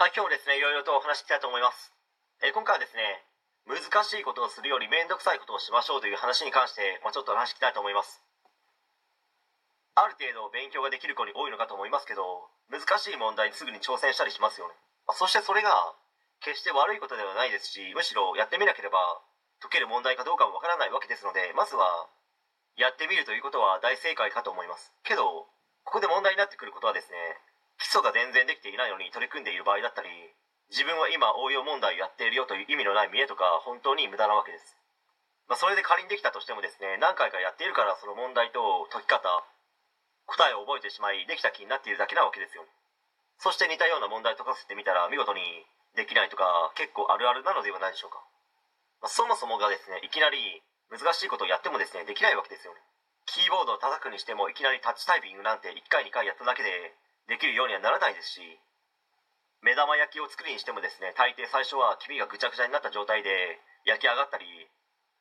はい、今日ですね、いろいろとお話ししたいと思います。えー今回はですね、難しいことをするより面倒くさいことをしましょうという話に関して、まあ、ちょっと話していきたいと思います。ある程度勉強ができる子に多いのかと思いますけど、難しい問題にすぐに挑戦したりしますよね。まあそしてそれが、決して悪いことではないですし、むしろやってみなければ解ける問題かどうかもわからないわけですので、まずは、やってみるということは大正解かと思います。けど、ここで問題になってくることはですね、基礎が全然できていないのに取り組んでいる場合だったり自分は今応用問題をやっているよという意味のない見栄とか本当に無駄なわけです、まあ、それで仮にできたとしてもですね何回かやっているからその問題と解き方答えを覚えてしまいできた気になっているだけなわけですよ。そして似たような問題解かせてみたら見事にできないとか結構あるあるなのではないでしょうか、まあそもそもがですねいきなり難しいことをやってもですねできないわけですよね。キーボードを叩くにしてもいきなりタッチタイピングなんて1回2回やっただけでできるようにはならないですし目玉焼きを作りにしてもですね大抵最初は黄身がぐちゃぐちゃになった状態で焼き上がったり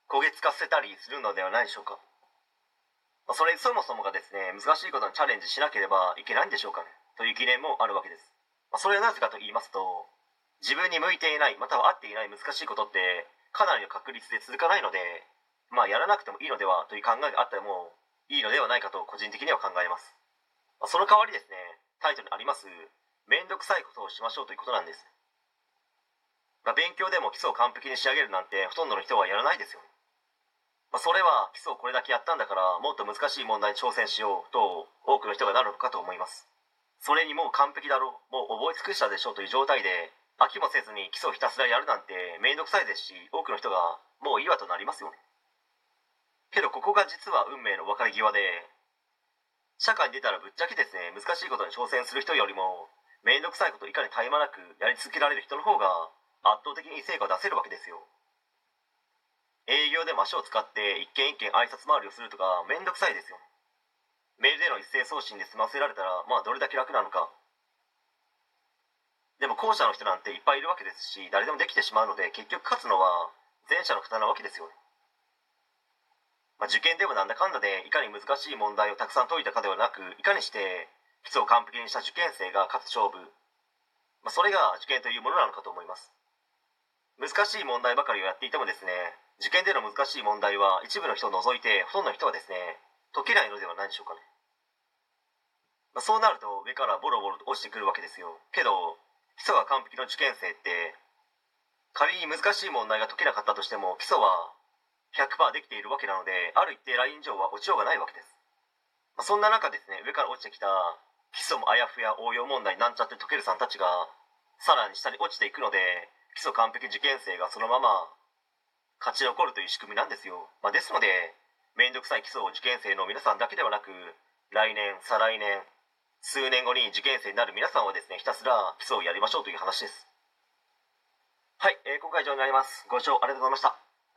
焦げつかせたりするのではないでしょうか。まそれそもそもがですね難しいことにチャレンジしなければいけないんでしょうかね。という疑念もあるわけです、まそれはなぜかと言いますと自分に向いていないまたは合っていない難しいことってかなりの確率で続かないのでまあやらなくてもいいのではという考えがあってもいいのではないかと個人的には考えます。まその代わりですねタイトルにありますめんどくさいことをしましょうということなんです、まあ、勉強でも基礎を完璧に仕上げるなんてほとんどの人はやらないですよ、まあ、それは基礎をこれだけやったんだからもっと難しい問題に挑戦しようと多くの人がなるのかと思います。それにもう完璧だろうもう覚え尽くしたでしょうという状態で飽きもせずに基礎をひたすらやるなんてめんどくさいですし多くの人がもういいわとなりますよね。けどここが実は運命の別れ際で社会に出たらぶっちゃけですね。難しいことに挑戦する人よりも面倒くさいことをいかに絶え間なくやり続けられる人の方が圧倒的に成果を出せるわけですよ。営業でも足を使って一軒一軒挨拶回りをするとか面倒くさいですよ。メールでの一斉送信で済ませられたらまあどれだけ楽なのか。でも後者の人なんていっぱいいるわけですし誰でもできてしまうので結局勝つのは前者の方なわけですよね。まあ、受験でもなんだかんだでいかに難しい問題をたくさん解いたかではなくいかにして基礎を完璧にした受験生が勝つ勝負、まあ、それが受験というものなのかと思います。難しい問題ばかりをやっていてもですね受験での難しい問題は一部の人を除いてほとんどの人はですね解けないのではないでしょうかね、まあ、そうなると上からボロボロと落ちてくるわけですよ。けど基礎が完璧の受験生って仮に難しい問題が解けなかったとしても基礎は100%できているわけなのである一定ライン上は落ちようがないわけです、ま、そんな中ですね上から落ちてきた基礎もあやふや応用問題なんちゃって解けるさんたちがさらに下に落ちていくので基礎完璧受験生がそのまま勝ち残るという仕組みなんですよ、まあ、ですので面倒くさい基礎を受験生の皆さんだけではなく来年再来年数年後に受験生になる皆さんはですねひたすら基礎をやりましょうという話です。はい、えー今回以上になります。ご視聴ありがとうございました。